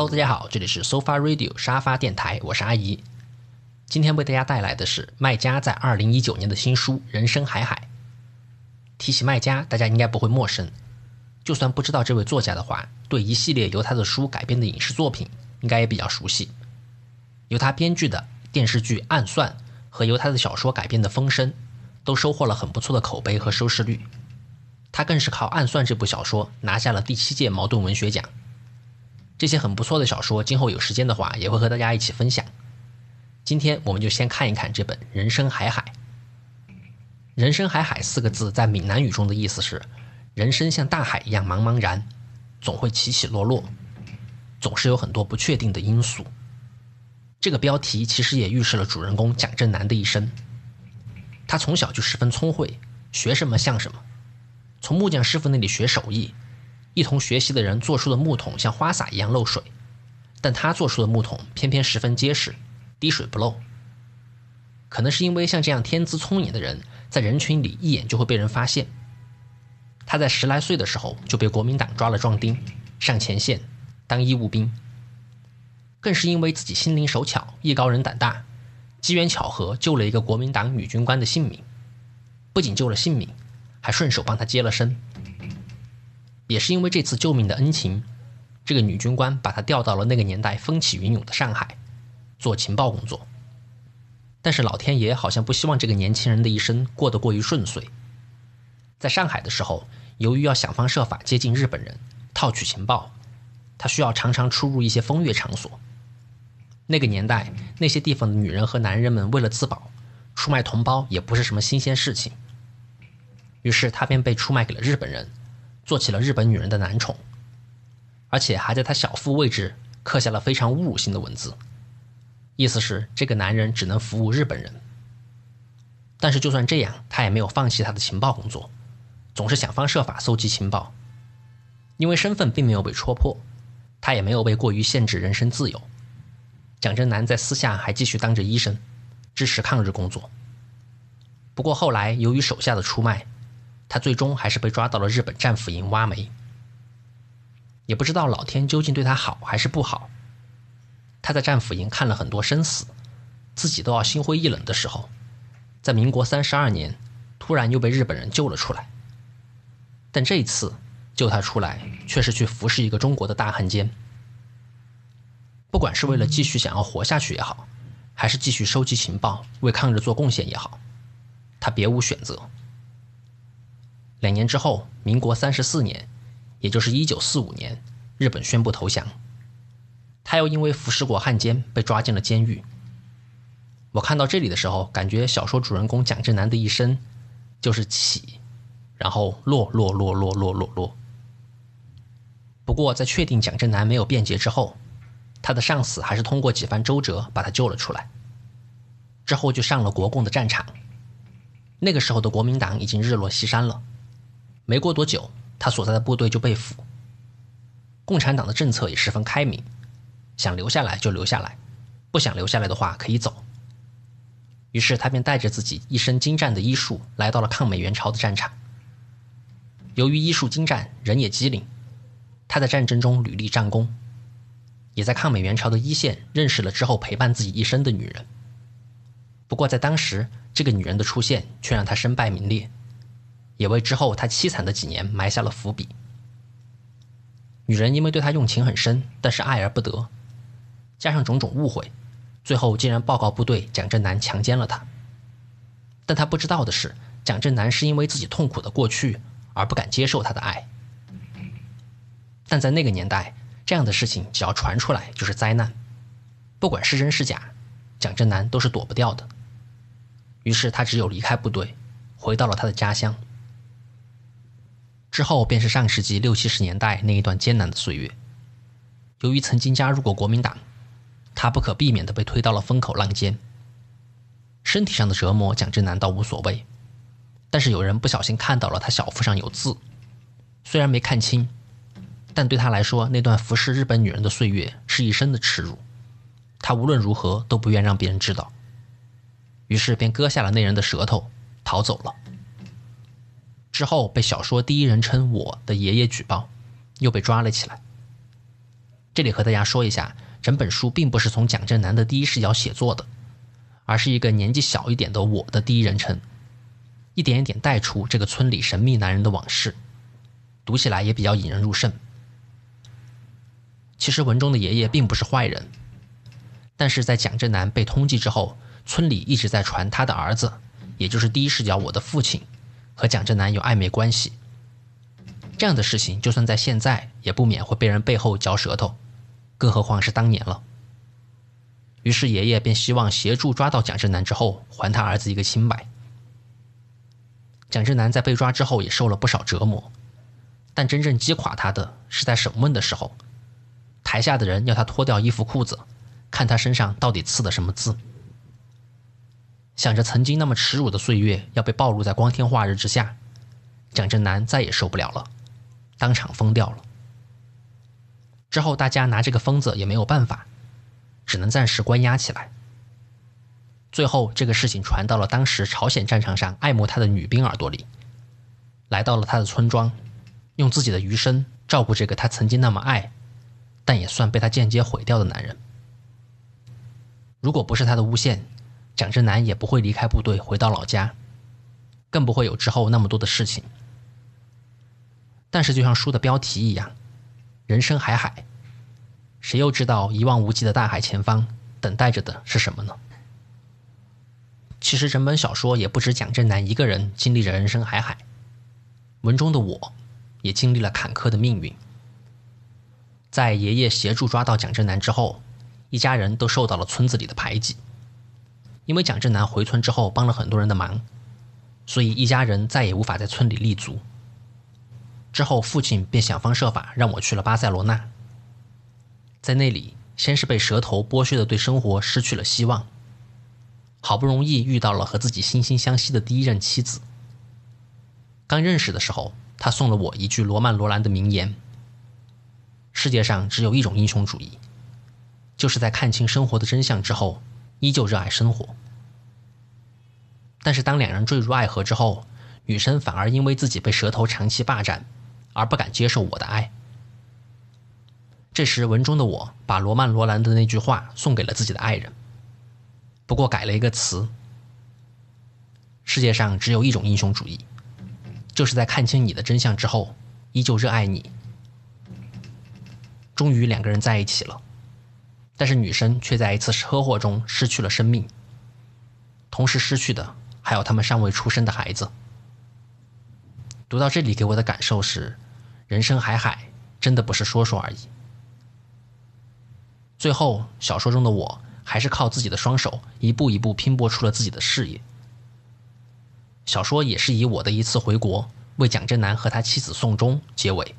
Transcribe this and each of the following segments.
Hello，大家好，这里是 Sofa Radio 沙发电台，我是阿姨。今天为大家带来的是麦家在二零一九年的新书《人生海海》。提起麦家，大家应该不会陌生。就算不知道这位作家的话，对一系列由他的书改编的影视作品，应该也比较熟悉。由他编剧的电视剧《暗算》和由他的小说改编的《风声》，都收获了很不错的口碑和收视率。他更是靠《暗算》这部小说拿下了第七届茅盾文学奖。这些很不错的小说，今后有时间的话，也会和大家一起分享。今天我们就先看一看这本《人生海海》。“人生海海”四个字在闽南语中的意思是：人生像大海一样茫茫然，总会起起落落，总是有很多不确定的因素。这个标题其实也预示了主人公蒋正南的一生。他从小就十分聪慧，学什么像什么，从木匠师傅那里学手艺。一同学习的人做出的木桶像花洒一样漏水，但他做出的木桶偏偏十分结实，滴水不漏。可能是因为像这样天资聪颖的人，在人群里一眼就会被人发现。他在十来岁的时候就被国民党抓了壮丁，上前线当义务兵。更是因为自己心灵手巧、艺高人胆大，机缘巧合救了一个国民党女军官的性命，不仅救了性命，还顺手帮他接了生。也是因为这次救命的恩情，这个女军官把他调到了那个年代风起云涌的上海，做情报工作。但是老天爷好像不希望这个年轻人的一生过得过于顺遂。在上海的时候，由于要想方设法接近日本人，套取情报，他需要常常出入一些风月场所。那个年代，那些地方的女人和男人们为了自保，出卖同胞也不是什么新鲜事情。于是他便被出卖给了日本人。做起了日本女人的男宠，而且还在他小腹位置刻下了非常侮辱性的文字，意思是这个男人只能服务日本人。但是就算这样，他也没有放弃他的情报工作，总是想方设法搜集情报。因为身份并没有被戳破，他也没有被过于限制人身自由。蒋正南在私下还继续当着医生，支持抗日工作。不过后来由于手下的出卖。他最终还是被抓到了日本战俘营挖煤，也不知道老天究竟对他好还是不好。他在战俘营看了很多生死，自己都要心灰意冷的时候，在民国三十二年，突然又被日本人救了出来。但这一次救他出来，却是去服侍一个中国的大汉奸。不管是为了继续想要活下去也好，还是继续收集情报为抗日做贡献也好，他别无选择。两年之后，民国三十四年，也就是一九四五年，日本宣布投降。他又因为服侍过汉奸，被抓进了监狱。我看到这里的时候，感觉小说主人公蒋正南的一生就是起，然后落落落落落落落。不过，在确定蒋正南没有变节之后，他的上司还是通过几番周折把他救了出来。之后就上了国共的战场。那个时候的国民党已经日落西山了。没过多久，他所在的部队就被俘。共产党的政策也十分开明，想留下来就留下来，不想留下来的话可以走。于是他便带着自己一身精湛的医术，来到了抗美援朝的战场。由于医术精湛，人也机灵，他在战争中屡立战功，也在抗美援朝的一线认识了之后陪伴自己一生的女人。不过在当时，这个女人的出现却让他身败名裂。也为之后他凄惨的几年埋下了伏笔。女人因为对他用情很深，但是爱而不得，加上种种误会，最后竟然报告部队蒋正南强奸了她。但他不知道的是，蒋正南是因为自己痛苦的过去而不敢接受他的爱。但在那个年代，这样的事情只要传出来就是灾难，不管是真是假，蒋正南都是躲不掉的。于是他只有离开部队，回到了他的家乡。之后便是上世纪六七十年代那一段艰难的岁月。由于曾经加入过国民党，他不可避免地被推到了风口浪尖。身体上的折磨，蒋正南倒无所谓，但是有人不小心看到了他小腹上有字，虽然没看清，但对他来说，那段服侍日本女人的岁月是一生的耻辱。他无论如何都不愿让别人知道，于是便割下了那人的舌头，逃走了。之后被小说第一人称我的爷爷举报，又被抓了起来。这里和大家说一下，整本书并不是从蒋正南的第一视角写作的，而是一个年纪小一点的我的第一人称，一点一点带出这个村里神秘男人的往事，读起来也比较引人入胜。其实文中的爷爷并不是坏人，但是在蒋正南被通缉之后，村里一直在传他的儿子，也就是第一视角我的父亲，和蒋正南有暧昧关系。这样的事情，就算在现在，也不免会被人背后嚼舌头，更何况是当年了。于是爷爷便希望协助抓到蒋正南之后，还他儿子一个清白。蒋正南在被抓之后也受了不少折磨，但真正击垮他的是在审问的时候。台下的人要他脱掉衣服裤子，看他身上到底刺的什么字。想着曾经那么耻辱的岁月要被暴露在光天化日之下，蒋正南再也受不了了，当场疯掉了。之后大家拿这个疯子也没有办法，只能暂时关押起来。最后这个事情传到了当时朝鲜战场上爱慕他的女兵耳朵里，来到了他的村庄，用自己的余生照顾这个他曾经那么爱。但也算被他间接毁掉的男人。如果不是他的诬陷，蒋正南也不会离开部队回到老家，更不会有之后那么多的事情。但是，就像书的标题一样，“人生海海”，谁又知道一望无际的大海前方等待着的是什么呢？其实，整本小说也不止蒋正南一个人经历着人生海海，文中的我，也经历了坎坷的命运。在爷爷协助抓到蒋正南之后，一家人都受到了村子里的排挤。因为蒋正南回村之后帮了很多人的忙，所以一家人再也无法在村里立足。之后，父亲便想方设法让我去了巴塞罗那。在那里，先是被蛇头剥削的对生活失去了希望，好不容易遇到了和自己惺惺相惜的第一任妻子。刚认识的时候，他送了我一句罗曼·罗兰的名言。世界上只有一种英雄主义，就是在看清生活的真相之后，依旧热爱生活。但是当两人坠入爱河之后，女生反而因为自己被蛇头长期霸占，而不敢接受我的爱。这时文中的我把罗曼·罗兰的那句话送给了自己的爱人，不过改了一个词：世界上只有一种英雄主义，就是在看清你的真相之后，依旧热爱你。终于两个人在一起了，但是女生却在一次车祸中失去了生命，同时失去的还有他们尚未出生的孩子。读到这里，给我的感受是：人生海海，真的不是说说而已。最后，小说中的我还是靠自己的双手，一步一步拼搏出了自己的事业。小说也是以我的一次回国，为蒋正南和他妻子送终结尾。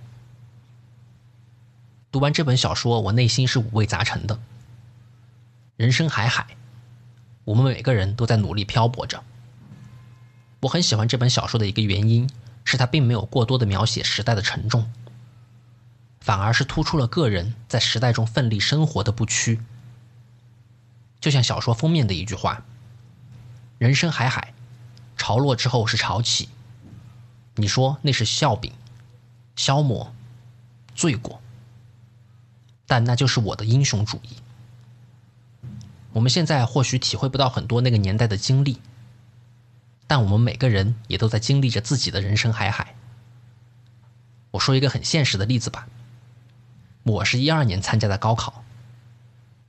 读完这本小说，我内心是五味杂陈的。人生海海，我们每个人都在努力漂泊着。我很喜欢这本小说的一个原因，是它并没有过多的描写时代的沉重，反而是突出了个人在时代中奋力生活的不屈。就像小说封面的一句话：“人生海海，潮落之后是潮起。”你说那是笑柄、消磨、罪过。但那就是我的英雄主义。我们现在或许体会不到很多那个年代的经历，但我们每个人也都在经历着自己的人生海海。我说一个很现实的例子吧，我是一二年参加的高考，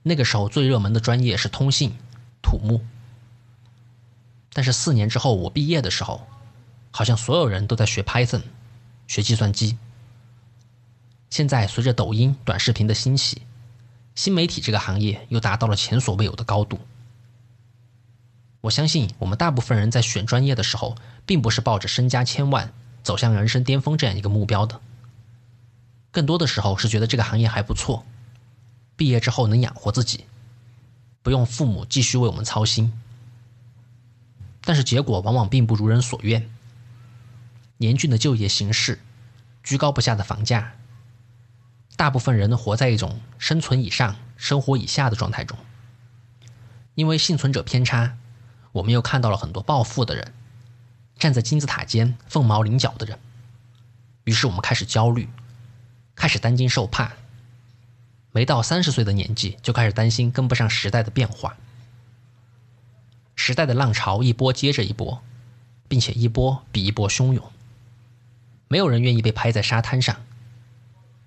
那个时候最热门的专业是通信、土木。但是四年之后我毕业的时候，好像所有人都在学 Python，学计算机。现在随着抖音短视频的兴起，新媒体这个行业又达到了前所未有的高度。我相信我们大部分人在选专业的时候，并不是抱着身家千万、走向人生巅峰这样一个目标的，更多的时候是觉得这个行业还不错，毕业之后能养活自己，不用父母继续为我们操心。但是结果往往并不如人所愿，严峻的就业形势，居高不下的房价。大部分人活在一种生存以上、生活以下的状态中，因为幸存者偏差，我们又看到了很多暴富的人，站在金字塔尖凤毛麟角的人，于是我们开始焦虑，开始担惊受怕，没到三十岁的年纪就开始担心跟不上时代的变化。时代的浪潮一波接着一波，并且一波比一波汹涌。没有人愿意被拍在沙滩上。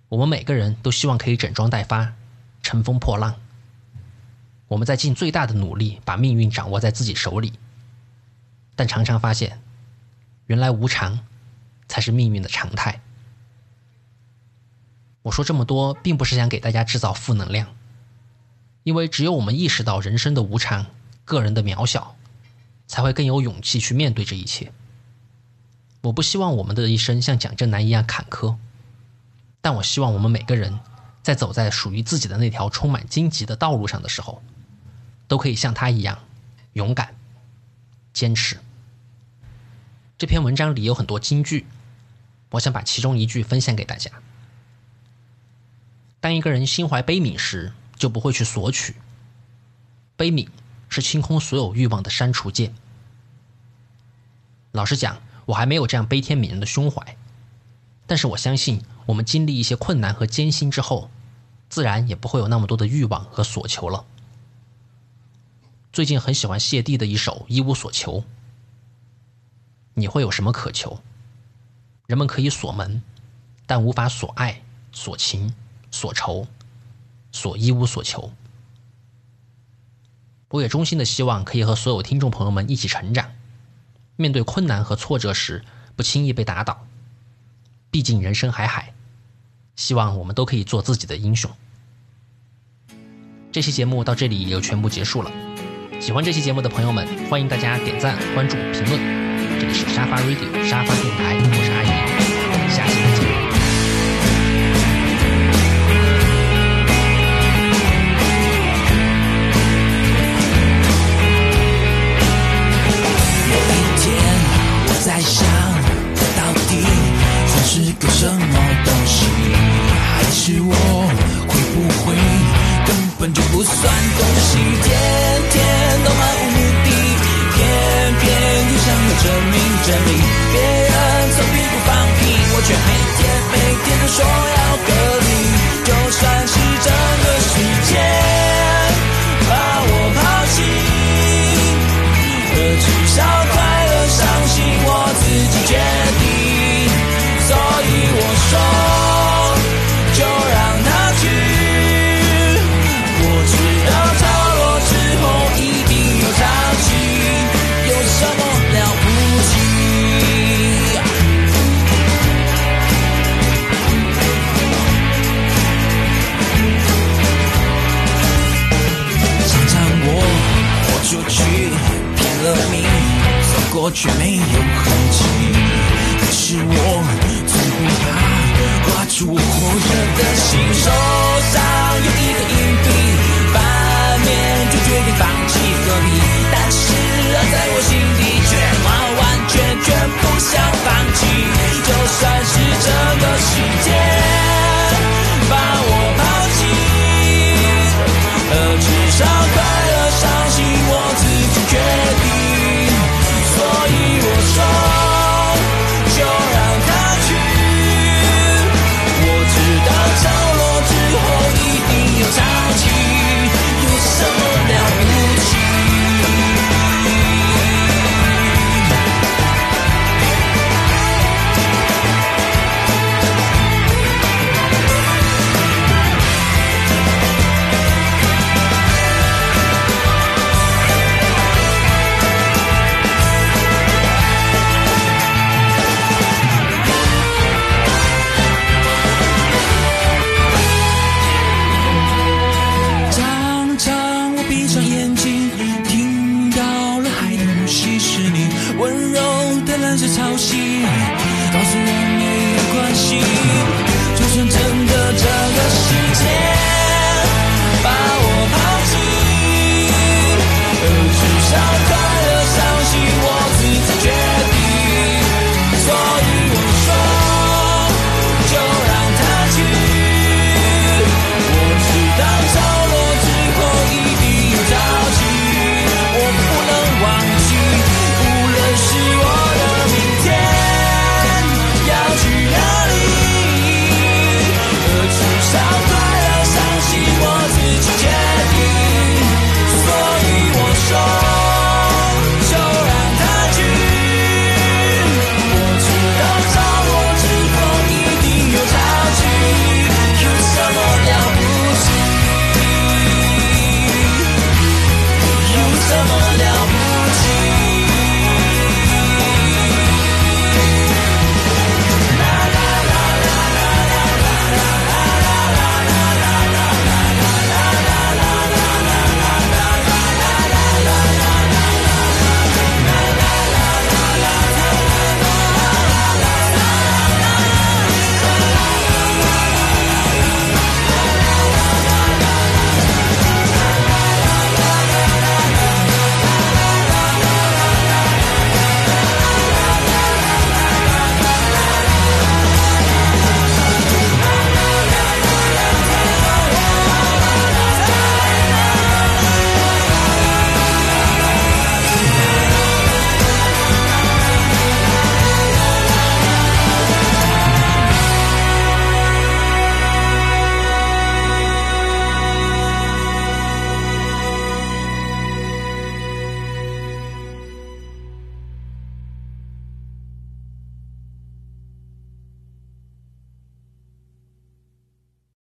我们每个人都希望可以整装待发，乘风破浪。我们在尽最大的努力把命运掌握在自己手里，但常常发现，原来无常才是命运的常态。我说这么多，并不是想给大家制造负能量，因为只有我们意识到人生的无常、个人的渺小，才会更有勇气去面对这一切。我不希望我们的一生像蒋正南一样坎坷，但我希望我们每个人在走在属于自己的那条充满荆棘的道路上的时候，都可以像他一样勇敢、坚持。这篇文章里有很多金句，我想把其中一句分享给大家。当一个人心怀悲悯时，就不会去索取。悲悯是清空所有欲望的删除键。老实讲，我还没有这样悲天悯人的胸怀，但是我相信，我们经历一些困难和艰辛之后，自然也不会有那么多的欲望和所求了。最近很喜欢谢帝的一首《一无所求》。你会有什么渴求？人们可以锁门，但无法锁爱、锁情。锁愁，锁一无所求。我也衷心的希望可以和所有听众朋友们一起成长，面对困难和挫折时不轻易被打倒。毕竟人生海海，希望我们都可以做自己的英雄。这期节目到这里也就全部结束了。喜欢这期节目的朋友们，欢迎大家点赞、关注、评论。这里是沙发 Radio 沙发电台，我是阿姨，我们下期再见。东西？